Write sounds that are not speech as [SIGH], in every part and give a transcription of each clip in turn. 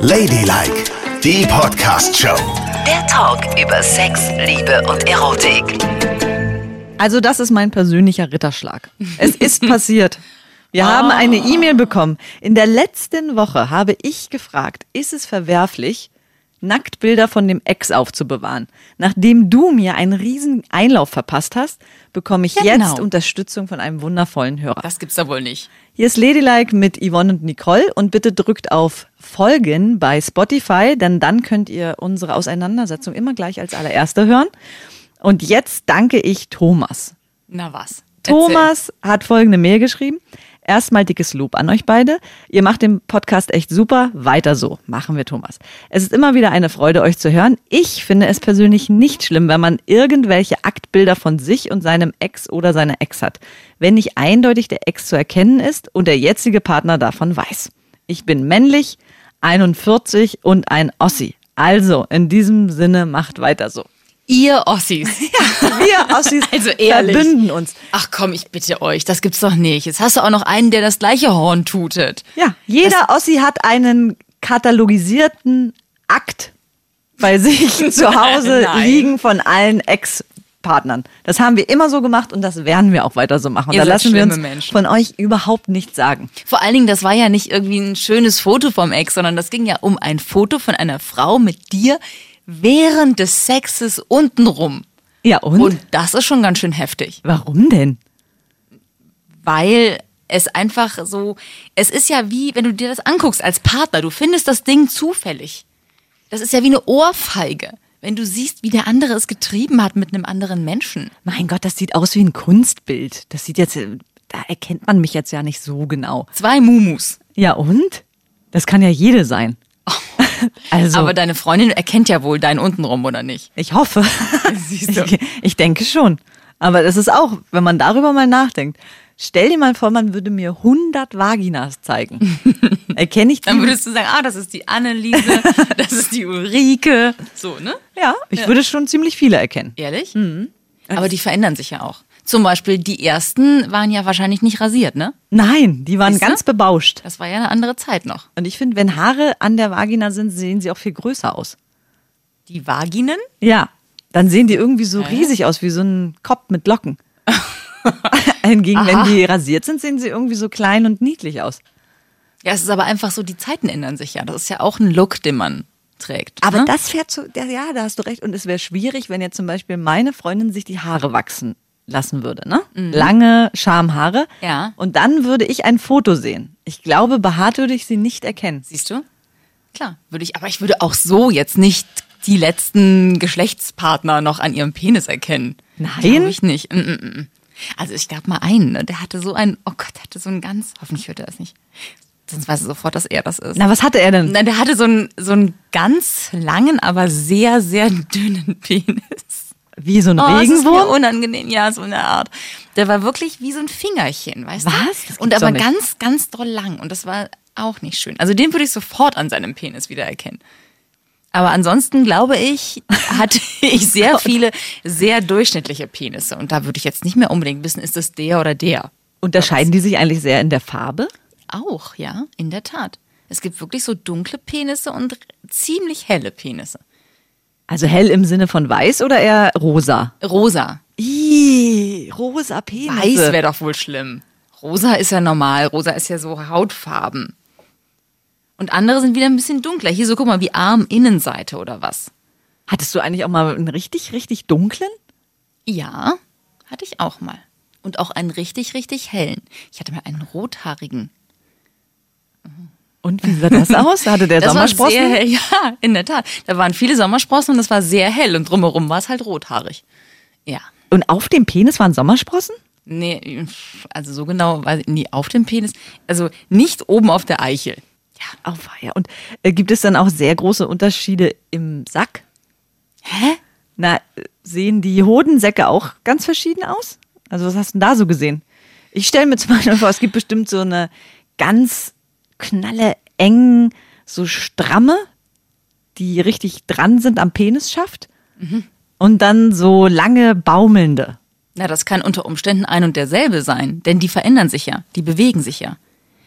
Ladylike, die Podcast-Show. Der Talk über Sex, Liebe und Erotik. Also das ist mein persönlicher Ritterschlag. Es ist [LAUGHS] passiert. Wir haben eine E-Mail bekommen. In der letzten Woche habe ich gefragt, ist es verwerflich, Nacktbilder von dem Ex aufzubewahren? Nachdem du mir einen riesen Einlauf verpasst hast, bekomme ich Ja, jetzt genau. Unterstützung von einem wundervollen Hörer. Das gibt's da wohl nicht. Hier ist Ladylike mit Yvonne und Nicole und bitte drückt auf Folgen bei Spotify, denn dann könnt ihr unsere Auseinandersetzung immer gleich als allererste hören. Und jetzt danke ich Thomas. Na was? Thomas hat folgende Mail geschrieben. Erstmal dickes Lob an euch beide. Ihr macht den Podcast echt super. Weiter so. Machen wir, Thomas. Es ist immer wieder eine Freude, euch zu hören. Ich finde es persönlich nicht schlimm, wenn man irgendwelche Aktbilder von sich und seinem Ex oder seiner Ex hat. Wenn nicht eindeutig der Ex zu erkennen ist und der jetzige Partner davon weiß. Ich bin männlich, 41 und ein Ossi. Also, in diesem Sinne, macht weiter so. Ihr Ossis. [LAUGHS] Wir Ossis [LAUGHS] Also ehrlich. verbünden uns. Ach komm, ich bitte euch, das gibt's doch nicht. Jetzt hast du auch noch einen, der das gleiche Horn tutet. Ja, jeder Ossi hat einen katalogisierten Akt bei sich [LAUGHS] zu Hause liegen von allen Ex-Partnern. Das haben wir immer so gemacht und das werden wir auch weiter so machen. Ihr da seid lassen wir uns Menschen. von euch überhaupt nichts sagen. Vor allen Dingen, das war ja nicht irgendwie ein schönes Foto vom Ex, sondern das ging ja um ein Foto von einer Frau mit dir während des Sexes untenrum. Ja, und? Und das ist schon ganz schön heftig. Warum denn? weil es einfach so, es ist ja wie, wenn du dir das anguckst als Partner, du findest das Ding zufällig. Das ist ja wie eine Ohrfeige, wenn du siehst, wie der andere es getrieben hat mit einem anderen Menschen. Mein Gott, das sieht aus wie ein Kunstbild. Das sieht jetzt, da erkennt man mich jetzt ja nicht so genau. Zwei Mumus. Ja, und? Das kann ja jede sein. [LAUGHS] Also, Aber deine Freundin erkennt ja wohl deinen untenrum, oder nicht? Ich hoffe. [LAUGHS] Siehst du. Ich, ich denke schon. Aber das ist auch, wenn man darüber mal nachdenkt. Stell dir mal vor, man würde mir 100 Vaginas zeigen. [LAUGHS] Erkenne ich die? Dann würdest du sagen, ah, das ist die Anneliese, das ist die Ulrike. So, ne? ja, ich würde schon ziemlich viele erkennen. Ehrlich? Aber die verändern sich ja auch. Zum Beispiel, die ersten waren ja wahrscheinlich nicht rasiert, ne? Nein, die waren Siehste? ganz bebauscht. Das war ja eine andere Zeit noch. Und ich finde, wenn Haare an der Vagina sind, sehen sie auch viel größer aus. Die Vaginen? Ja, dann sehen die irgendwie so riesig aus, wie so ein Kopf mit Locken. [LAUGHS] Hingegen, wenn die rasiert sind, sehen sie irgendwie so klein und niedlich aus. Ja, es ist aber einfach so, die Zeiten ändern sich ja. Das ist ja auch ein Look, den man trägt. Aber ne? das fährt zu, ja, ja, da hast du recht. Und es wäre schwierig, wenn jetzt zum Beispiel meine Freundin sich die Haare wachsen lassen würde, ne? Lange Schamhaare. Ja. Und dann würde ich ein Foto sehen. Ich glaube, behaart würde ich sie nicht erkennen. Siehst du? Klar, würde ich, aber ich würde auch so jetzt nicht die letzten Geschlechtspartner noch an ihrem Penis erkennen. Nein? Glaube ich nicht. Mm, mm, mm. Also ich glaube mal einen, ne? der hatte so ein, oh Gott, der hatte so ein ganz, hoffentlich hört er das nicht. Sonst weiß er sofort, dass er das ist. Na, was hatte er denn? Nein, der hatte so einen, so einen ganz langen, aber sehr, sehr [LAUGHS] dünnen Penis. Wie so ein Oh, Regenwurm? unangenehm, ja, so eine Art. Der war wirklich wie so ein Fingerchen, weißt Was? du? Gibt's Und aber ganz, ganz doll lang. Und das war auch nicht schön. Also den würde ich sofort an seinem Penis wiedererkennen. Aber ansonsten glaube ich, [LAUGHS] hatte ich sehr viele sehr durchschnittliche Penisse. Und da würde ich jetzt nicht mehr unbedingt wissen, ist das der oder der. Unterscheiden die sich eigentlich sehr in der Farbe? Auch, ja, in der Tat. Es gibt wirklich so dunkle Penisse und ziemlich helle Penisse. Also hell im Sinne von weiß oder eher rosa? Rosa. Ih, rosa Penisse. Weiß wäre doch wohl schlimm. Rosa ist ja normal. Rosa ist ja so Hautfarben. Und andere sind wieder ein bisschen dunkler. Hier so, guck mal, wie Arminnenseite oder was. Hattest du eigentlich auch mal einen richtig, richtig dunklen? Ja, hatte ich auch mal. Und auch einen richtig, richtig hellen. Ich hatte mal einen rothaarigen. Und wie sah das aus? Hatte der [LAUGHS] Das war Sommersprossen? sehr hell. [LAUGHS] Ja, in der Tat. Da waren viele Sommersprossen und das war sehr hell. Und drumherum war es halt rothaarig. Ja. Und auf dem Penis waren Sommersprossen? Nee, also so genau, weiß ich nie auf dem Penis. Also nicht oben auf der Eichel. Ja. Oh, ja. Und äh, gibt es dann auch sehr große Unterschiede im Sack? Hä? Na, äh, sehen die Hodensäcke auch ganz verschieden aus? Also was hast du denn da so gesehen? Ich stelle mir zum Beispiel vor, es gibt bestimmt so eine ganz knalle eng, so stramme, die richtig dran sind am Penisschaft. Und dann so lange baumelnde. Na, das kann unter Umständen ein und derselbe sein, denn die verändern sich ja, die bewegen sich ja.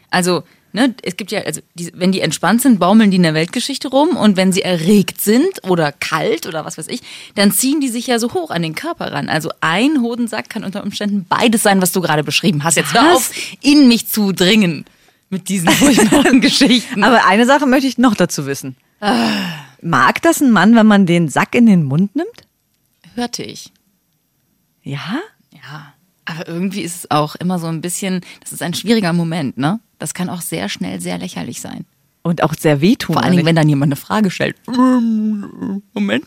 Also Ne, es gibt ja, also die, wenn die entspannt sind, baumeln die in der Weltgeschichte rum und wenn sie erregt sind oder kalt oder was weiß ich, dann ziehen die sich ja so hoch an den Körper ran. Also ein Hodensack kann unter Umständen beides sein, was du gerade beschrieben hast. Jetzt hör Was? auf, in mich zu dringen mit diesen furchtbaren [LAUGHS] Geschichten. Aber eine Sache möchte ich noch dazu wissen. Mag das ein Mann, wenn man den Sack in den Mund nimmt? Hörte ich. Ja? Ja, aber irgendwie ist es auch immer so ein bisschen, das ist ein schwieriger Moment, ne? Das kann auch sehr schnell sehr lächerlich sein. Und auch sehr wehtun. Vor allen Dingen, wenn dann jemand eine Frage stellt. [LAUGHS] Moment.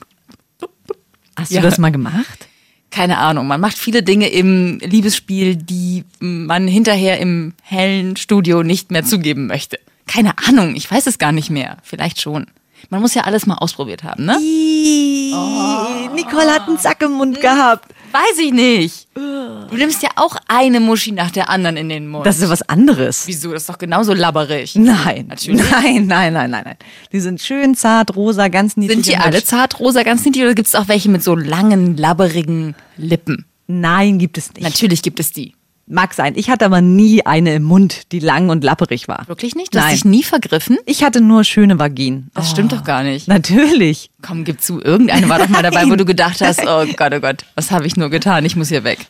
Hast Ja. du das mal gemacht? Keine Ahnung, man macht viele Dinge im Liebesspiel, die man hinterher im hellen Studio nicht mehr zugeben möchte. Keine Ahnung, ich weiß es gar nicht mehr. Vielleicht schon. Man muss ja alles mal ausprobiert haben, ne? Nicole hat einen Sack im Mund gehabt. Weiß ich nicht. Du nimmst ja auch eine Muschi nach der anderen in den Mund. Das ist ja was anderes. Wieso? Das ist doch genauso labberig. Nein, Natürlich. nein, nein, nein, nein, nein. Die sind schön zart, rosa, ganz niedlich. Sind die alle zart rosa, ganz niedlich oder gibt es auch welche mit so langen, labberigen Lippen? Nein, gibt es nicht. Natürlich gibt es die. Mag sein. Ich hatte aber nie eine im Mund, die lang und lapperig war. Wirklich nicht? Du hast Nein. dich nie vergriffen? Ich hatte nur schöne Vaginen. Das stimmt doch gar nicht. Natürlich. Komm, gib zu, irgendeine war doch mal dabei, wo du gedacht hast, oh Gott, oh Gott, was habe ich nur getan? Ich muss hier weg.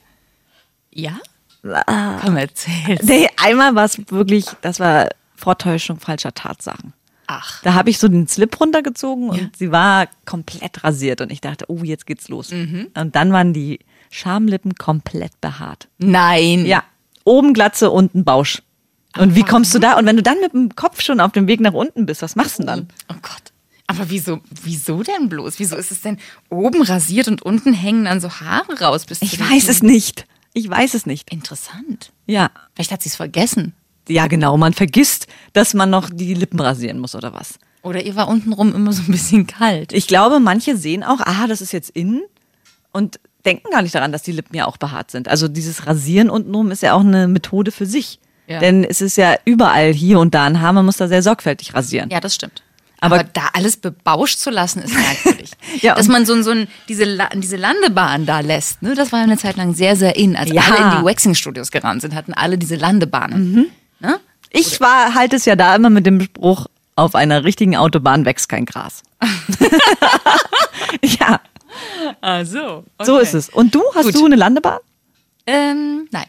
Ja? Komm, erzähl's. Nee, einmal war es wirklich, das war Vortäuschung falscher Tatsachen. Ach. Da habe ich so den Slip runtergezogen und sie war komplett rasiert und ich dachte, oh, jetzt geht's los. Mhm. Und dann waren die Schamlippen komplett behaart. Nein. Ja, oben Glatze, unten Bausch. Und wie kommst du da? Und wenn du dann mit dem Kopf schon auf dem Weg nach unten bist, was machst du denn dann? Oh Gott. Aber wieso, wieso denn bloß? Wieso ist es denn oben rasiert und unten hängen dann so Haare raus? Bis Ich weiß es nicht. Ich weiß es nicht. Interessant. Ja. Vielleicht hat sie es vergessen. Ja, genau. Man vergisst, dass man noch die Lippen rasieren muss oder was. Oder ihr war untenrum immer so ein bisschen kalt. Ich glaube, manche sehen auch, ah, das ist jetzt innen und denken gar nicht daran, dass die Lippen ja auch behaart sind. Also dieses Rasieren untenrum ist ja auch eine Methode für sich. Ja. Denn es ist ja überall hier und da ein Haar, man muss da sehr sorgfältig rasieren. Ja, das stimmt. Aber- Aber, da alles bebauscht zu lassen, ist merkwürdig. [LAUGHS] Ja, Dass man so, so ein, diese, La diese Landebahn da lässt, ne? das war ja eine Zeit lang sehr, sehr in. Als Ja. alle in die Waxing-Studios gerannt sind, hatten alle diese Landebahnen. Mhm. Ne? Ich war halt es ja da immer mit dem Spruch, auf einer richtigen Autobahn wächst kein Gras. [LAUGHS] [LAUGHS] ja, [LAUGHS] Ah, so. so ist es. Und du, hast Gut. du eine Landebahn? Ähm, nein.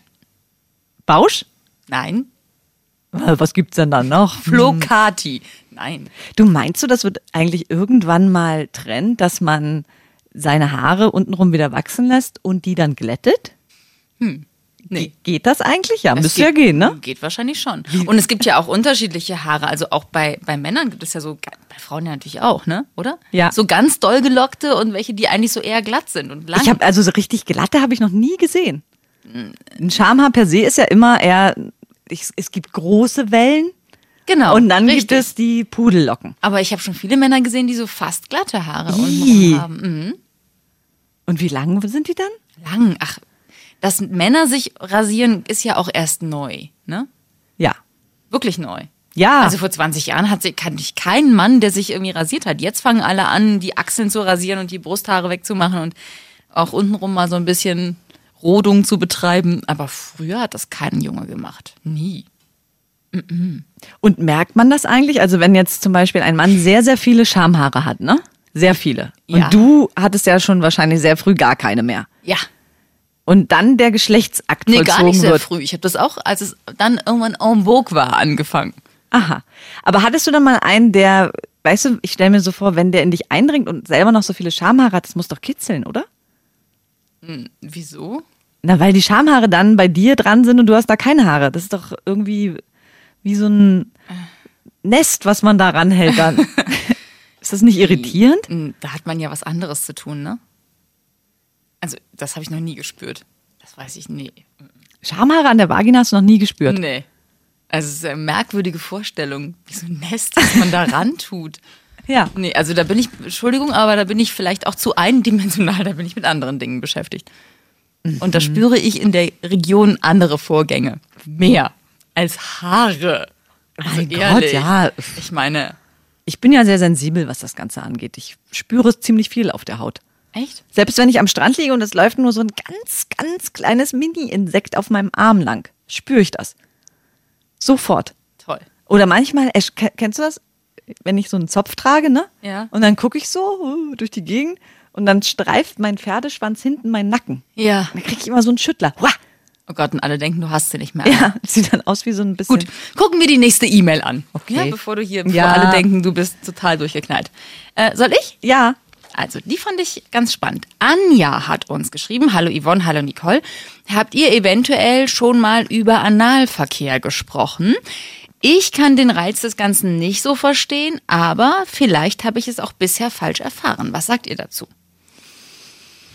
Bausch? Nein. Was gibt's denn da noch? Flocati. Nein. Du meinst du, das wird eigentlich irgendwann mal Trend, dass man seine Haare untenrum wieder wachsen lässt und die dann glättet? Nee. Geht das eigentlich? Ja, Es müsste ja gehen, ne? Geht wahrscheinlich schon. Und es gibt ja auch unterschiedliche Haare. Also auch bei, bei Männern gibt es ja so, bei Frauen ja natürlich auch, ne? Oder? Ja. So ganz doll gelockte und welche, die eigentlich so eher glatt sind und lang. Ich habe also so richtig glatte habe ich noch nie gesehen. Ein Schamhaar per se ist ja immer eher, ich, es gibt große Wellen genau. und dann richtig. gibt es die Pudellocken. Aber ich habe schon viele Männer gesehen, die so fast glatte Haare haben. Mhm. Und wie lang sind die dann? Lang. Ach, dass Männer sich rasieren, ist ja auch erst neu, ne? Ja. Wirklich neu. Ja. Also vor 20 Jahren hat sie, kannte ich keinen Mann, der sich irgendwie rasiert hat. Jetzt fangen alle an, die Achseln zu rasieren und die Brusthaare wegzumachen und auch untenrum mal so ein bisschen Rodung zu betreiben. Aber früher hat das kein Junge gemacht. Nie. Und merkt man das eigentlich? Also wenn jetzt zum Beispiel ein Mann sehr, sehr viele Schamhaare hat, ne? Sehr viele. Und Ja. du hattest ja schon wahrscheinlich sehr früh gar keine mehr. Ja. Und dann der Geschlechtsakt Nee, vollzogen gar nicht sehr wird. früh. Ich habe das auch, als es dann irgendwann en vogue war, angefangen. Aha. Aber hattest du dann mal einen, der, weißt du, ich stelle mir so vor, wenn der in dich eindringt und selber noch so viele Schamhaare hat, das muss doch kitzeln, oder? Wieso? Na, weil die Schamhaare dann bei dir dran sind und du hast da keine Haare. Das ist doch irgendwie wie so ein Nest, was man da ranhält dann. [LAUGHS] ist das nicht irritierend? Hm, Da hat man ja was anderes zu tun, ne? Also, das habe ich noch nie gespürt. Das weiß ich, nee. Schamhaare an der Vagina hast du noch nie gespürt. Nee. Also, es ist eine merkwürdige Vorstellung, wie so ein Nest, das man da [LAUGHS] ran tut. Ja. Nee, also da bin ich, Entschuldigung, aber da bin ich vielleicht auch zu eindimensional, da bin ich mit anderen Dingen beschäftigt. Und da spüre ich in der Region andere Vorgänge. Mehr als Haare. Also Mein Gott, ehrlich. ja. Ich meine, Ich bin ja sehr sensibel, was das Ganze angeht. Ich spüre ziemlich viel auf der Haut. Echt? Selbst wenn ich am Strand liege und es läuft nur so ein ganz, ganz kleines Mini-Insekt auf meinem Arm lang, spüre ich das. Sofort. Toll. Oder manchmal, ke- kennst du das? Wenn ich so einen Zopf trage, ne? Ja. Und dann gucke ich so uh, durch die Gegend und dann streift mein Pferdeschwanz hinten meinen Nacken. Ja. Dann kriege ich immer so einen Schüttler. Hua! Oh Gott, und alle denken, du hast sie nicht mehr. Ja, [LAUGHS] sieht dann aus wie so ein bisschen. Gut, gucken wir die nächste E-Mail an. Okay. Ja, bevor du hier, bevor Ja. alle denken, du bist total durchgeknallt. Äh, soll ich? Ja. Also, die fand ich ganz spannend. Anja hat uns geschrieben, hallo Yvonne, hallo Nicole. Habt ihr eventuell schon mal über Analverkehr gesprochen? Ich kann den Reiz des Ganzen nicht so verstehen, aber vielleicht habe ich es auch bisher falsch erfahren. Was sagt ihr dazu?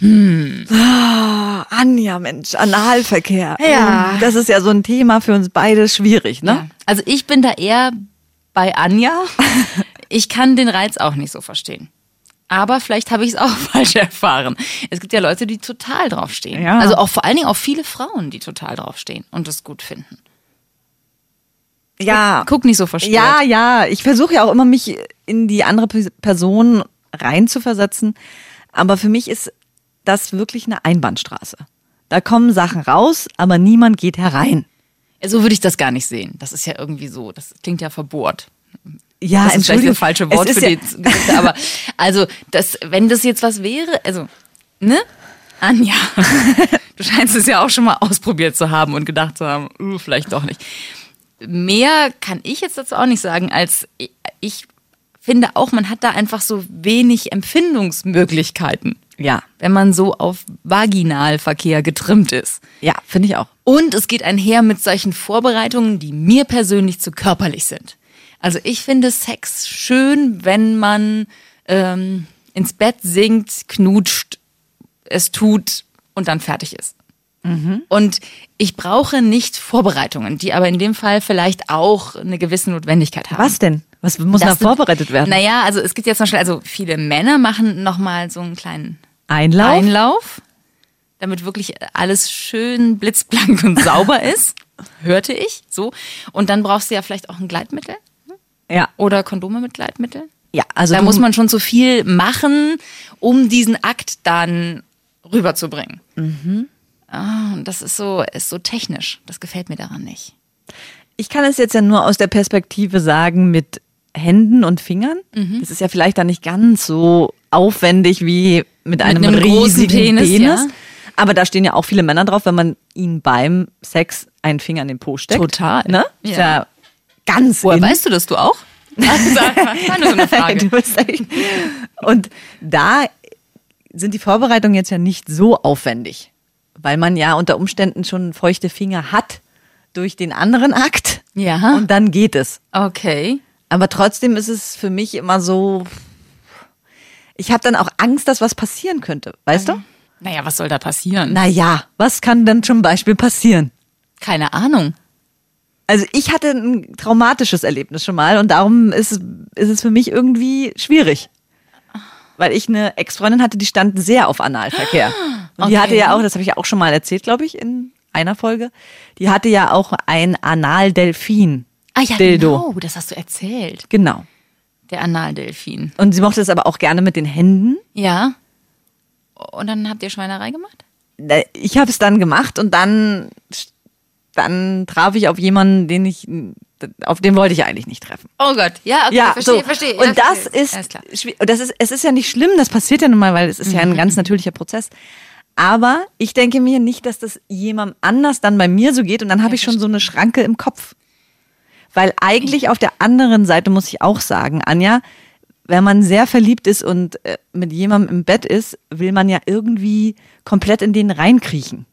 Ah, Anja, Mensch, Analverkehr. Ja. Das ist ja so ein Thema für uns beide schwierig, ne? Ja. Also ich bin da eher bei Anja. [LAUGHS] Ich kann den Reiz auch nicht so verstehen. Aber vielleicht habe ich es auch [LAUGHS] falsch erfahren. Es gibt ja Leute, die total draufstehen. Ja. Also auch vor allen Dingen auch viele Frauen, die total draufstehen und das gut finden. Ja. Guck nicht so verstört. Ja, ja. Ich versuche ja auch immer, mich in die andere Pe- Person reinzuversetzen. Aber für mich ist das wirklich eine Einbahnstraße. Da kommen Sachen raus, aber niemand geht herein. So würde ich das gar nicht sehen. Das ist ja irgendwie so. Das klingt ja verbohrt. Ja, das ist vielleicht das falsche Wort für ist die aber also das, wenn das jetzt was wäre, also ne, Anja, [LAUGHS] du scheinst es ja auch schon mal ausprobiert zu haben und gedacht zu haben, uh, vielleicht doch nicht. Mehr kann ich jetzt dazu auch nicht sagen, als ich, ich finde auch, man hat da einfach so wenig Empfindungsmöglichkeiten, Ja, wenn man so auf Vaginalverkehr getrimmt ist. ja, finde ich auch. Und es geht einher mit solchen Vorbereitungen, die mir persönlich zu körperlich sind. Also ich finde Sex schön, wenn man ähm, ins Bett sinkt, knutscht, es tut und dann fertig ist. Und ich brauche nicht Vorbereitungen, die aber in dem Fall vielleicht auch eine gewisse Notwendigkeit haben. Was denn? Was muss Das sind- vorbereitet werden? Naja, also es gibt jetzt zum Beispiel, also viele Männer machen nochmal so einen kleinen Einlauf? Einlauf, damit wirklich alles schön blitzblank und sauber [LAUGHS] ist. Hörte ich so. Und dann brauchst du ja vielleicht auch ein Gleitmittel ja. oder Kondome mit Gleitmittel. Ja, also da muss man schon so viel machen, um diesen Akt dann rüberzubringen. Mhm. Ah, und das ist so, ist so technisch. Das gefällt mir daran nicht. Ich kann es jetzt ja nur aus der Perspektive sagen mit Händen und Fingern. Mhm. Das ist ja vielleicht dann nicht ganz so aufwendig wie mit einem, einem großen riesigen Penis, Penis. ja. Aber da stehen ja auch viele Männer drauf, wenn man ihnen beim Sex einen Finger in den Po steckt. Total. Ne? Ist Ja. Ganz Woher in. weißt du das, du auch? [LAUGHS] Und da sind die Vorbereitungen jetzt ja nicht so aufwendig, weil man ja unter Umständen schon feuchte Finger hat durch den anderen Akt. Ja. Und dann geht es. Okay. Aber trotzdem ist es für mich immer so. Ich habe dann auch Angst, dass was passieren könnte, weißt du? Naja, was soll da passieren? Naja, was kann denn zum Beispiel passieren? Keine Ahnung. Also ich hatte ein traumatisches Erlebnis schon mal und darum ist, es- ist es für mich irgendwie schwierig. Weil ich eine Ex-Freundin hatte, die stand sehr auf Analverkehr. Und die Okay. hatte ja auch, das habe ich ja auch schon mal erzählt, glaube ich, in einer Folge, die hatte ja auch ein Analdelfin. Ah ja, Dildo. genau, das hast du erzählt. Genau. Der Analdelfin. Und sie mochte es aber auch gerne mit den Händen. Ja. Und dann habt ihr Schweinerei gemacht? Ich habe es dann gemacht und dann, dann traf ich auf jemanden, den ich, auf den wollte ich eigentlich nicht treffen. Oh Gott, ja, okay, ja, verstehe, so. verstehe. Und ja, das verstehe. ist, und das ist, es ist ja nicht schlimm, das passiert ja nun mal, weil es ist ja Mhm. ein ganz natürlicher Prozess. Aber ich denke mir nicht, dass das jemandem anders dann bei mir so geht und dann habe ich schon so eine Schranke im Kopf. Weil eigentlich auf der anderen Seite muss ich auch sagen, Anja, wenn man sehr verliebt ist und äh, mit jemandem im Bett ist, will man ja irgendwie komplett in den reinkriechen.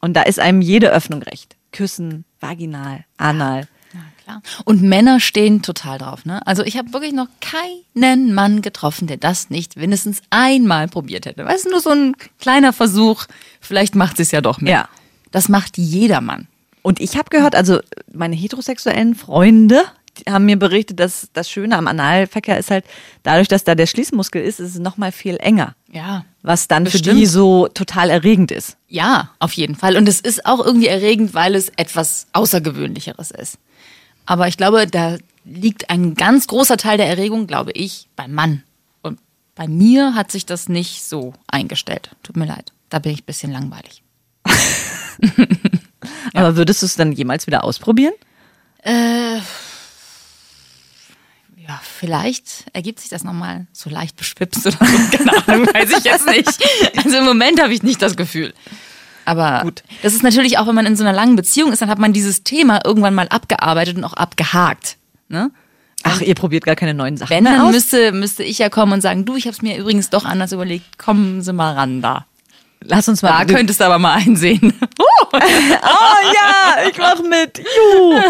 Und da ist einem jede Öffnung recht. Küssen, vaginal, anal. Ja, klar. Und Männer stehen total drauf, ne? Also ich habe wirklich noch keinen Mann getroffen, der das nicht mindestens einmal probiert hätte. Weißt du, nur so ein kleiner Versuch, vielleicht macht es ja doch mehr. Ja. Das macht jeder Mann. Und ich habe gehört, also meine heterosexuellen Freunde haben mir berichtet, dass das Schöne am Analverkehr ist halt, dadurch, dass da der Schließmuskel ist, ist es nochmal viel enger. Ja. Was dann für Bestimmt. die so total erregend ist. Ja, auf jeden Fall. Und es ist auch irgendwie erregend, weil es etwas Außergewöhnlicheres ist. Aber ich glaube, da liegt ein ganz großer Teil der Erregung, glaube ich, beim Mann. Und bei mir hat sich das nicht so eingestellt. Tut mir leid. Da bin ich ein bisschen langweilig. [LAUGHS] Aber würdest du es dann jemals wieder ausprobieren? Ja, vielleicht ergibt sich das nochmal so leicht beschwipst oder so. [LAUGHS] Keine Ahnung, weiß ich jetzt nicht. Also im Moment habe ich nicht das Gefühl. Aber Gut. das ist natürlich auch, wenn man in so einer langen Beziehung ist, dann hat man dieses Thema irgendwann mal abgearbeitet und auch abgehakt. Ne? Ach, ihr probiert gar keine neuen Sachen Wenn, dann aus? müsste, müsste ich ja kommen und sagen, du, ich habe es mir übrigens doch anders überlegt, kommen Sie mal ran da. Lass uns Da mal. könntest du aber mal einsehen. [LAUGHS] oh ja, ich mach mit. Juhu.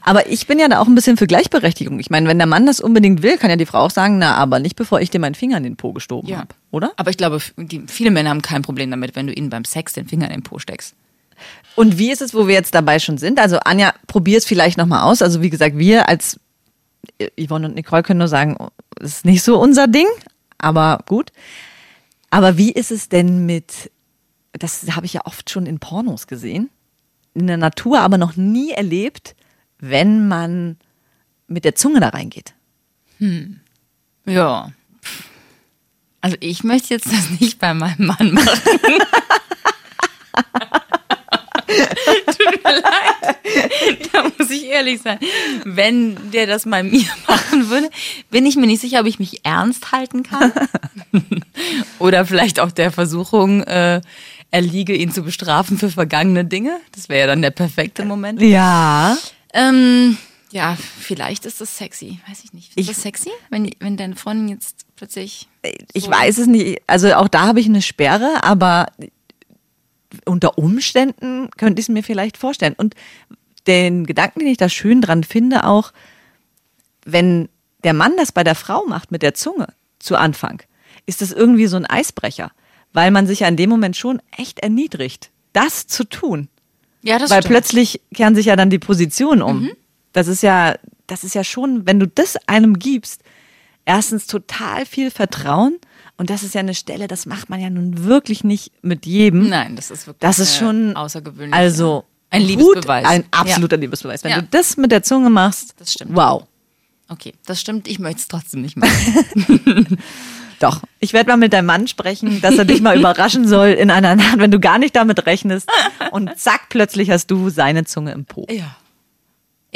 Aber ich bin ja da auch ein bisschen für Gleichberechtigung. Ich meine, wenn der Mann das unbedingt will, kann ja die Frau auch sagen, na, aber nicht bevor ich dir meinen Finger in den Po gestoben Ja. habe, oder? Aber ich glaube, viele Männer haben kein Problem damit, wenn du ihnen beim Sex den Finger in den Po steckst. Und wie ist es, wo wir jetzt dabei schon sind? Also Anja, probier es vielleicht nochmal aus. Also wie gesagt, wir als Yvonne und Nicole können nur sagen, oh, es ist nicht so unser Ding, aber gut. Aber wie ist es denn mit, das habe ich ja oft schon in Pornos gesehen, in der Natur aber noch nie erlebt, wenn man mit der Zunge da reingeht. Ja. Also ich möchte jetzt das nicht bei meinem Mann machen. [LAUGHS] [LAUGHS] Tut mir leid. Da muss ich ehrlich sein. Wenn der das bei mir [LAUGHS] machen würde, bin ich mir nicht sicher, ob ich mich ernst halten kann. [LAUGHS] Oder vielleicht auch der Versuchung äh, erliege, ihn zu bestrafen für vergangene Dinge. Das wäre ja dann der perfekte Moment. Ja. Ähm, ja, vielleicht ist das sexy. Weiß ich nicht. Ist Ich- das sexy? Wenn, wenn deine Freundin jetzt plötzlich. Ich weiß es nicht. Also auch da habe ich eine Sperre, aber unter Umständen könnte ich es mir vielleicht vorstellen. Und den Gedanken, den ich da schön dran finde, auch, wenn der Mann das bei der Frau macht mit der Zunge zu Anfang, ist das irgendwie so ein Eisbrecher, weil man sich ja in dem Moment schon echt erniedrigt, das zu tun. Ja, das Weil stimmt. plötzlich kehren sich ja dann die Positionen um. Mhm. Das ist ja, das ist ja schon, wenn du das einem gibst, erstens total viel Vertrauen und das ist ja eine Stelle, das macht man ja nun wirklich nicht mit jedem. Nein, das ist wirklich Das ist schon außergewöhnlich. Also ein Liebesbeweis. ein absoluter Ja. Liebesbeweis. Wenn Ja. du das mit der Zunge machst, Das stimmt. wow. Okay, das stimmt. Ich möchte es trotzdem nicht machen. [LAUGHS] Doch, ich werde mal mit deinem Mann sprechen, dass er dich mal überraschen soll in einer Nacht, wenn du gar nicht damit rechnest und zack, plötzlich hast du seine Zunge im Po. ja.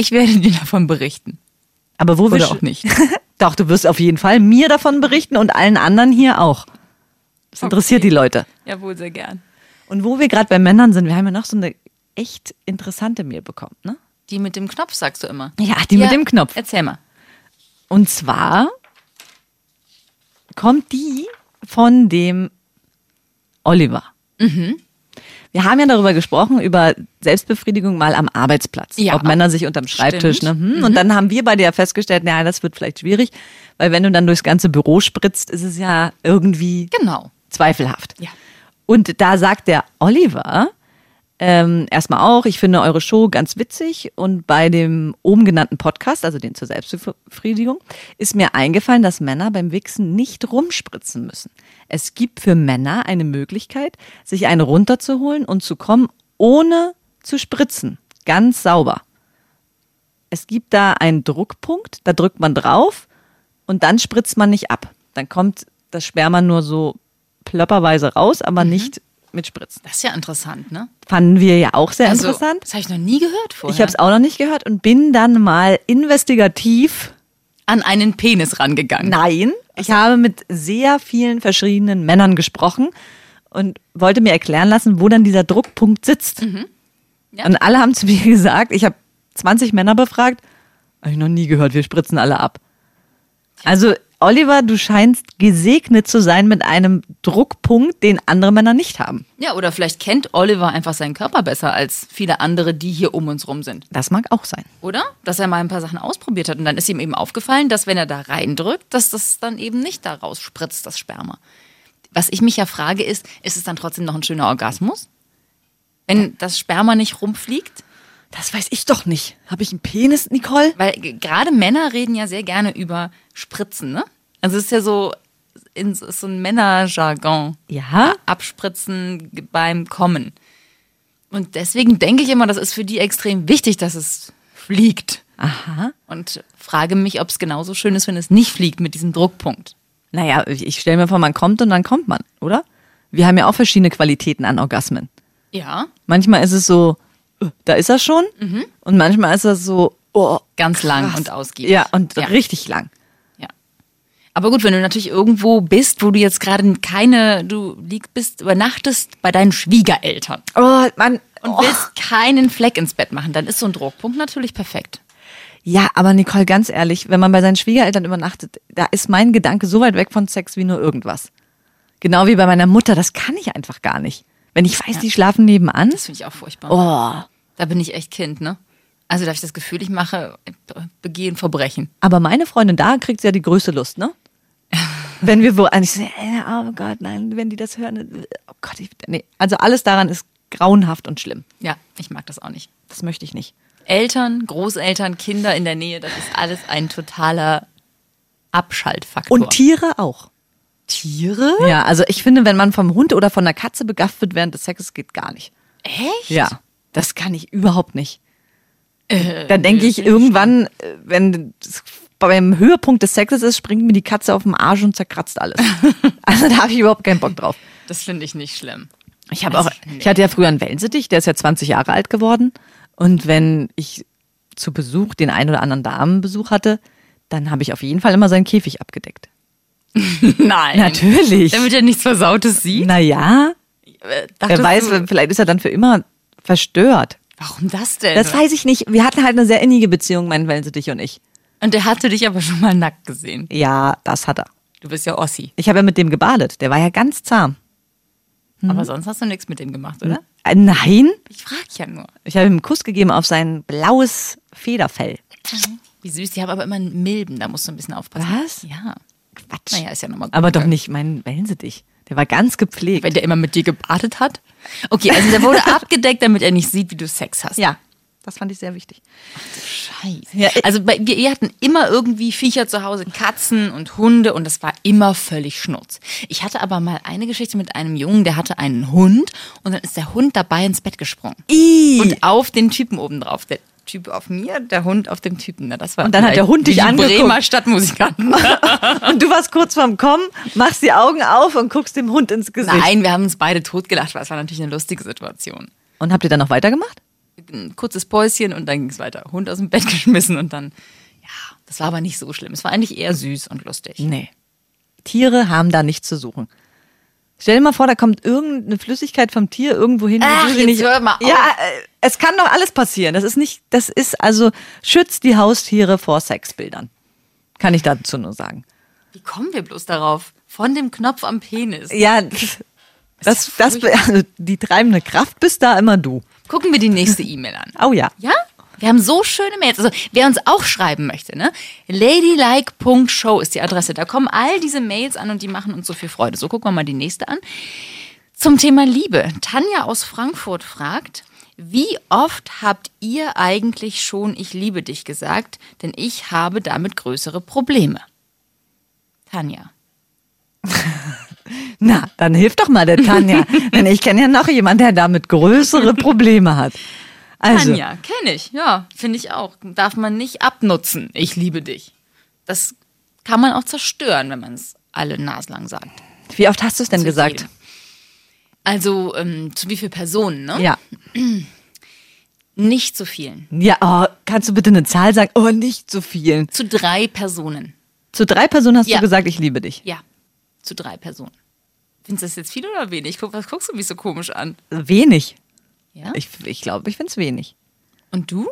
Ich werde dir davon berichten. Aber wo wir Oder sch- auch nicht. [LAUGHS] Doch, du wirst auf jeden Fall mir davon berichten und allen anderen hier auch. Das interessiert Okay. die Leute. Jawohl, sehr gern. Und wo wir gerade bei Männern sind, wir haben ja noch so eine echt interessante Mail bekommen, ne? Die mit dem Knopf sagst du immer. Ja, die mit dem Knopf. Erzähl mal. Und zwar kommt die von dem Oliver. Mhm. Wir haben ja darüber gesprochen, über Selbstbefriedigung mal am Arbeitsplatz. Ja. Ob Männer sich unterm Schreibtisch. Ne? Hm. Und dann haben wir beide ja festgestellt, naja, das wird vielleicht schwierig, weil wenn du dann durchs ganze Büro spritzt, ist es ja irgendwie Genau. zweifelhaft. Ja. Und da sagt der Oliver ähm, erstmal auch, ich finde eure Show ganz witzig und bei dem oben genannten Podcast, also den zur Selbstbefriedigung, ist mir eingefallen, dass Männer beim Wichsen nicht rumspritzen müssen. Es gibt für Männer eine Möglichkeit, sich eine runterzuholen und zu kommen, ohne zu spritzen. Ganz sauber. Es gibt da einen Druckpunkt, da drückt man drauf und dann spritzt man nicht ab. Dann kommt das Sperma nur so plöpperweise raus, aber nicht mit Spritzen. Das ist ja interessant, ne? Fanden wir ja auch sehr Also, interessant. Das habe ich noch nie gehört vorher. Ich habe es auch noch nicht gehört und bin dann mal investigativ. an einen Penis rangegangen. Nein, ich habe mit sehr vielen verschiedenen Männern gesprochen und wollte mir erklären lassen, wo dann dieser Druckpunkt sitzt. Mhm. Ja. Und alle haben zu mir gesagt, ich habe 20 Männer befragt, habe ich noch nie gehört, wir spritzen alle ab. Also Oliver, du scheinst gesegnet zu sein mit einem Druckpunkt, den andere Männer nicht haben. Ja, oder vielleicht kennt Oliver einfach seinen Körper besser als viele andere, die hier um uns rum sind. Das mag auch sein. Oder? Dass er mal ein paar Sachen ausprobiert hat. Und dann ist ihm eben aufgefallen, dass wenn er da reindrückt, dass das dann eben nicht da rausspritzt, das Sperma. Was ich mich ja frage ist, ist es dann trotzdem noch ein schöner Orgasmus? Wenn das Sperma nicht rumfliegt? Das weiß ich doch nicht. Habe ich einen Penis, Nicole? Weil gerade Männer reden ja sehr gerne über Spritzen, ne? Also es ist ja so, in, so ein Männerjargon. Ja. Abspritzen beim Kommen. Und deswegen denke ich immer, das ist für die extrem wichtig, dass es fliegt. Aha. Und frage mich, ob es genauso schön ist, wenn es nicht fliegt mit diesem Druckpunkt. Naja, ich, ich stelle mir vor, man kommt und dann kommt man, oder? Wir haben ja auch verschiedene Qualitäten an Orgasmen. Ja. Manchmal ist es so, da ist er schon. Und manchmal ist er so, Oh, Ganz lang krass. und ausgiebig. Ja, und Ja. richtig lang. Ja. Aber gut, wenn du natürlich irgendwo bist, wo du jetzt gerade keine, du liegst, bist, übernachtest bei deinen Schwiegereltern Oh, Mann. und oh. willst keinen Fleck ins Bett machen, dann ist so ein Druckpunkt natürlich perfekt. Ja, aber Nicole, ganz ehrlich, wenn man bei seinen Schwiegereltern übernachtet, da ist mein Gedanke so weit weg von Sex wie nur irgendwas. Genau wie bei meiner Mutter, das kann ich einfach gar nicht. Wenn ich weiß, die schlafen nebenan. Das finde ich auch furchtbar. Oh. Da bin ich echt Kind, ne? Also da habe ich das Gefühl, ich mache, begehe ein Verbrechen. Aber meine Freundin da kriegt ja die größte Lust, ne? [LAUGHS] Wenn wir wo, und ich so, oh Gott, nein, wenn die das hören, oh Gott, ich, nee. Also alles daran ist grauenhaft und schlimm. Ja, ich mag das auch nicht. Das möchte ich nicht. Eltern, Großeltern, Kinder in der Nähe, das ist alles ein totaler Abschaltfaktor. Und Tiere auch. Tiere? Ja, also ich finde, wenn man vom Hund oder von einer Katze begafft wird während des Sexes, geht gar nicht. Echt? Ja, das kann ich überhaupt nicht. Äh, Dann denke ich irgendwann, äh, wenn es beim Höhepunkt des Sexes ist, springt mir die Katze auf den Arsch und zerkratzt alles. [LAUGHS] also da habe ich überhaupt keinen Bock drauf. Das finde ich nicht schlimm. Ich habe Also, auch, ich hatte ja früher einen Wellensittich, der ist ja 20 Jahre alt geworden. Und wenn ich zu Besuch den einen oder anderen Damenbesuch hatte, dann habe ich auf jeden Fall immer seinen Käfig abgedeckt. [LAUGHS] Nein. Natürlich. Damit er nichts Versautes sieht? Naja, Äh, wer dachtest weiß, du, vielleicht ist er dann für immer verstört. warum das denn? Das weiß ich nicht. Wir hatten halt eine sehr innige Beziehung, mein Wellensittich und ich. Und der hatte dich aber schon mal nackt gesehen. Ja, das hat er. Du bist ja Ossi. Ich habe ja mit dem gebadet. Der war ja ganz zahm. Mhm. Aber sonst hast du nichts mit dem gemacht, oder? Äh, nein, Ich frage ja nur. ich habe ihm einen Kuss gegeben auf sein blaues Federfell. Wie süß, die haben aber immer einen Milben, da musst du ein bisschen aufpassen. Was? Ja. Quatsch. Naja, ist ja nochmal gut. Aber doch nicht mein Wellensittich. Der war ganz gepflegt. Wenn der immer mit dir gebadet hat? Okay, also der wurde [LAUGHS] abgedeckt, damit er nicht sieht, wie du Sex hast. ja, das fand ich sehr wichtig. Scheiße. Ja, ich- also bei, wir, wir hatten immer irgendwie Viecher zu Hause, Katzen und Hunde und das war immer völlig Schnurz. Ich hatte aber mal eine Geschichte mit einem Jungen, der hatte einen Hund und dann ist der Hund dabei ins Bett gesprungen. Ih. Und auf den Typen oben drauf. Der Typ auf mir, der Hund auf dem Typen. Na, das war Und dann hat der Hund dich angeguckt. Bremer Stadtmusikanten. [LAUGHS] Und du warst kurz vorm Kommen, machst die Augen auf und guckst dem Hund ins Gesicht. Nein, wir haben uns beide totgelacht, weil es war natürlich eine lustige Situation. Und habt ihr dann noch weitergemacht? Ein kurzes Päuschen und dann ging es weiter. Hund aus dem Bett [LAUGHS] geschmissen und dann, ja, das war aber nicht so schlimm. Es war eigentlich eher süß und lustig. Nee. Tiere haben da nichts zu suchen. Stell dir mal vor, da kommt irgendeine Flüssigkeit vom Tier irgendwo hin. Ach, jetzt hör mal auf. Ja, äh, es kann doch alles passieren. Das ist nicht, das ist also, schützt die Haustiere vor Sexbildern. Kann ich dazu nur sagen. Wie kommen wir bloß darauf? Von dem Knopf am Penis. Ja, das, das, also die treibende Kraft bist da immer du. Gucken wir die nächste E-Mail an. Oh ja. Ja? Wir haben so schöne Mails. Also, wer uns auch schreiben möchte, ne? Ladylike.show ist die Adresse. Da kommen all diese Mails an und die machen uns so viel Freude. So, gucken wir mal die nächste an. Zum Thema Liebe. Tanja aus Frankfurt fragt, wie oft habt ihr eigentlich schon Ich liebe dich gesagt? Denn ich habe damit größere Probleme. Tanja. [LAUGHS] Na, dann hilf doch mal der Tanja. [LAUGHS] Denn ich kenne ja noch jemanden, der damit größere Probleme hat. Also, Tanja, kenne ich, ja, finde ich auch. Darf man nicht abnutzen. Ich liebe dich. Das kann man auch zerstören, wenn man es alle naslang sagt. wie oft hast du es denn Zu gesagt? jedem. Also, ähm, zu wie vielen Personen, ne? Ja. [CLEARS THROAT] Nicht zu vielen. Ja, oh, kannst du bitte eine Zahl sagen? Oh, nicht zu vielen. Zu drei Personen. Zu drei Personen hast Ja. du gesagt, ich liebe dich. Ja, zu drei Personen. Findest du das jetzt viel oder wenig? Guck, was guckst du mich so komisch an? Wenig. Ja? Ich glaube, ich, glaub, ich finde es wenig. Und du?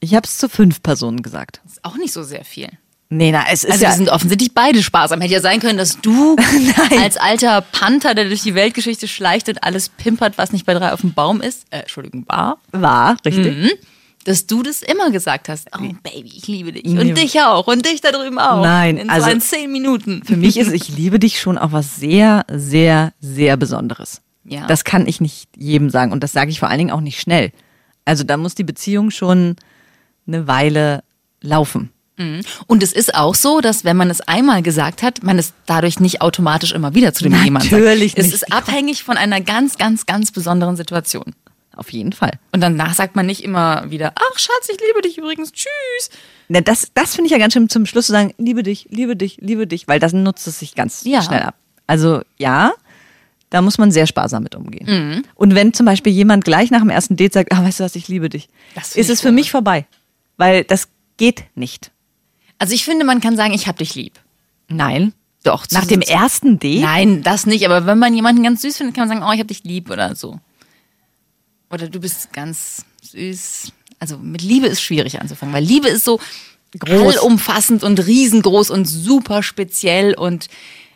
Ich habe es zu fünf Personen gesagt. Das ist auch nicht so sehr viel. Nee, na, es ist Also ja. wir sind offensichtlich beide sparsam. Hätte ja sein können, dass du [LAUGHS] als alter Panther, der durch die Weltgeschichte schleicht und alles pimpert, was nicht bei drei auf dem Baum ist, äh, Entschuldigung, war, war, richtig. Mhm. dass du das immer gesagt hast. Oh Baby, ich liebe dich. Und dich auch. Und dich da drüben auch. Nein, in also- so in zehn Minuten. Für mich ist [LAUGHS] Ich liebe dich schon auch was sehr, sehr, sehr Besonderes. Ja. Das kann ich nicht jedem sagen. Und das sage ich vor allen Dingen auch nicht schnell. Also da muss die Beziehung schon eine Weile laufen. Und es ist auch so, dass wenn man es einmal gesagt hat, man es dadurch nicht automatisch immer wieder zu dem jemanden sagt. Natürlich Es nicht. ist abhängig von einer ganz, ganz, ganz besonderen Situation. Auf jeden Fall. Und danach sagt man nicht immer wieder, ach Schatz, ich liebe dich übrigens, tschüss. Na, das das finde ich ja ganz schön zum Schluss zu sagen, liebe dich, liebe dich, liebe dich, weil das nutzt es sich ganz Ja. schnell ab. Also ja, da muss man sehr sparsam mit umgehen. Mhm. Und wenn zum Beispiel jemand gleich nach dem ersten Date sagt, ah, weißt du was, ich liebe dich, ist es für mich vorbei. Weil das geht nicht. Also ich finde, man kann sagen, ich hab dich lieb. Nein. Doch. Nach dem ersten Date? Nein, das nicht. Aber wenn man jemanden ganz süß findet, kann man sagen, oh, ich hab dich lieb oder so. Oder du bist ganz süß. Also mit Liebe ist schwierig anzufangen, weil Liebe ist so Groß. allumfassend und riesengroß und super speziell und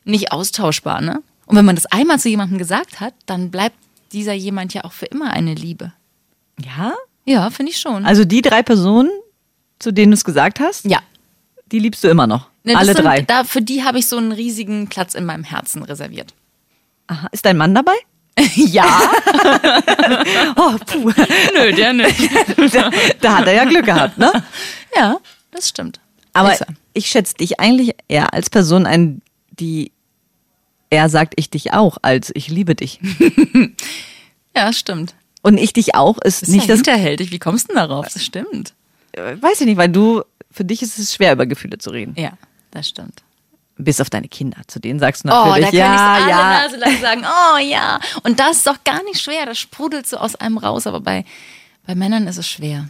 nicht austauschbar, ne? Und wenn man das einmal zu jemandem gesagt hat, dann bleibt dieser jemand ja auch für immer eine Liebe. Ja? Ja, finde ich schon. Also die drei Personen, zu denen du es gesagt hast, ja. die liebst du immer noch. Ne, Alle sind, drei. Da, für die habe ich so einen riesigen Platz in meinem Herzen reserviert. Aha. Ist dein Mann dabei? [LAUGHS] ja? [LAUGHS] Oh, puh. Nö, der nicht. [LAUGHS] da, da hat er ja Glück gehabt, ne? Ja, das stimmt. Aber er. ich schätze dich eigentlich eher als Person ein, die er sagt, ich dich auch, als ich liebe dich. [LAUGHS] Ja, stimmt. Und ich dich auch ist ist nicht ja das, hinterhältig. Wie kommst du denn darauf? Das stimmt. äh, weiß ich nicht, weil du, für dich ist es schwer, über Gefühle zu reden. Ja, das stimmt. Bis auf deine Kinder, zu denen sagst du Oh, da natürlich, kann ja, ich alle ja. Nase sagen, oh ja. Und das ist doch gar nicht schwer. Das sprudelt so aus einem raus. Aber bei, bei Männern ist es schwer.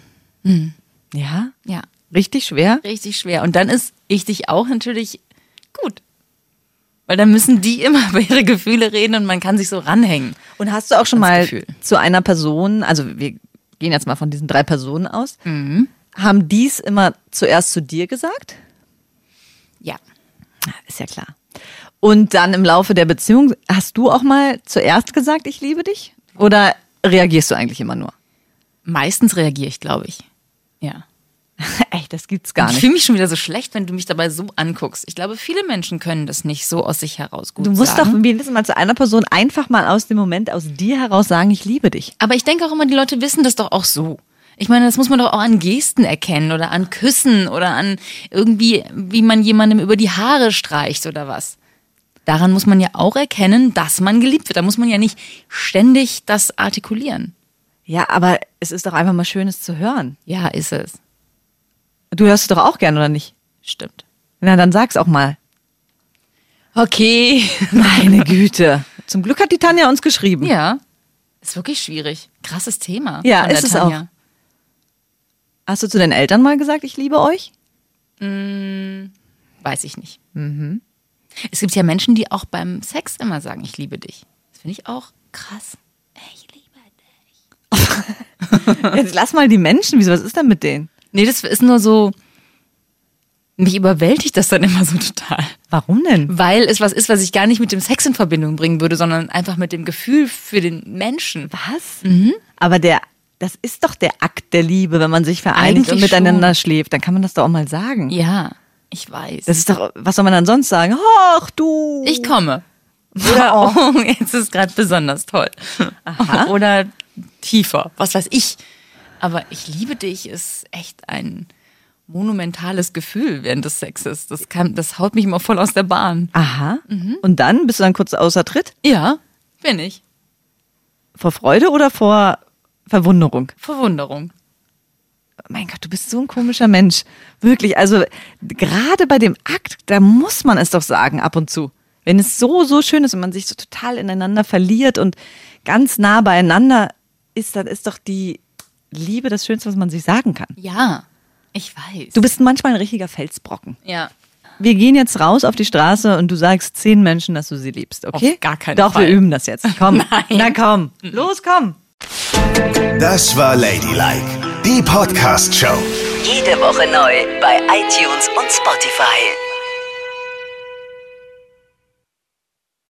Ja, Ja, richtig schwer. richtig schwer. Und dann ist ich dich auch natürlich gut. Weil dann müssen die [LAUGHS] immer über ihre Gefühle reden und man kann sich so ranhängen. Und hast du auch schon mal Gefühl. zu einer Person, also wir gehen jetzt mal von diesen drei Personen aus, Mhm. haben dies immer zuerst zu dir gesagt? Ja. Ist ja klar. Und dann im Laufe der Beziehung, hast du auch mal zuerst gesagt, ich liebe dich? Oder reagierst du eigentlich immer nur? Meistens reagiere ich, glaube ich. Ja. [LAUGHS] Echt, das gibt's gar Ich nicht. fühle mich schon wieder so schlecht, wenn du mich dabei so anguckst. Ich glaube, viele Menschen können das nicht so aus sich heraus gut Du musst doch sagen. wenigstens mal zu einer Person einfach mal aus dem Moment, aus dir heraus sagen, ich liebe dich. Aber ich denke auch immer, die Leute wissen das doch auch so. Ich meine, das muss man doch auch an Gesten erkennen oder an Küssen oder an irgendwie, wie man jemandem über die Haare streicht oder was. Daran muss man ja auch erkennen, dass man geliebt wird. Da muss man ja nicht ständig das artikulieren. Ja, aber es ist doch einfach mal Schönes zu hören. Ja, ist es. Du hörst es doch auch gern, oder nicht? Stimmt. Na, dann sag's auch mal. Okay. [LAUGHS] Meine Güte. Zum Glück hat die Tanja uns geschrieben. Ja. Ist wirklich schwierig. Krasses Thema. Ja, ist es Tanja. Hast du zu den Eltern mal gesagt, ich liebe euch? Weiß ich nicht. Es gibt ja Menschen, die auch beim Sex immer sagen, ich liebe dich. Das finde ich auch krass. Ich liebe [LAUGHS] Jetzt lass mal die Menschen. Wieso, was ist denn mit denen? Nee, das ist nur so. Mich überwältigt das dann immer so total. Warum denn? Weil es was ist, was ich gar nicht mit dem Sex in Verbindung bringen würde, sondern einfach mit dem Gefühl für den Menschen. Was? Aber der, das ist doch der Akt der Liebe, wenn man sich vereinigt Eigentlich und miteinander schläft. Dann kann man das doch auch mal sagen. Ja, ich weiß. Das ist doch, was soll man dann sonst sagen? Ach du. ich komme. Oder [LAUGHS] oh, jetzt ist gerade besonders toll. [LAUGHS] Oder tiefer, was weiß ich. Aber ich liebe dich ist echt ein monumentales Gefühl während des Sexes. Das, kann, das haut mich immer voll aus der Bahn. Aha. Und dann bist du dann kurz außer Tritt? Ja, bin ich. Vor Freude oder vor Verwunderung? Verwunderung. Mein Gott, du bist so ein komischer Mensch. Wirklich. Also, gerade bei dem Akt, da muss man es doch sagen, ab und zu. Wenn es so, so schön ist und man sich so total ineinander verliert und ganz nah beieinander ist, dann ist doch die Liebe das Schönste, was man sich sagen kann. Ja, ich weiß. Du bist manchmal ein richtiger Felsbrocken. ja. Wir gehen jetzt raus auf die Straße und du sagst zehn Menschen, dass du sie liebst, okay? Auf gar keinen Doch, Fall. wir üben das jetzt. Komm. [LAUGHS] Nein. Na komm. Los, komm. Das war Ladylike, die Podcast-Show. Jede Woche neu bei iTunes und Spotify.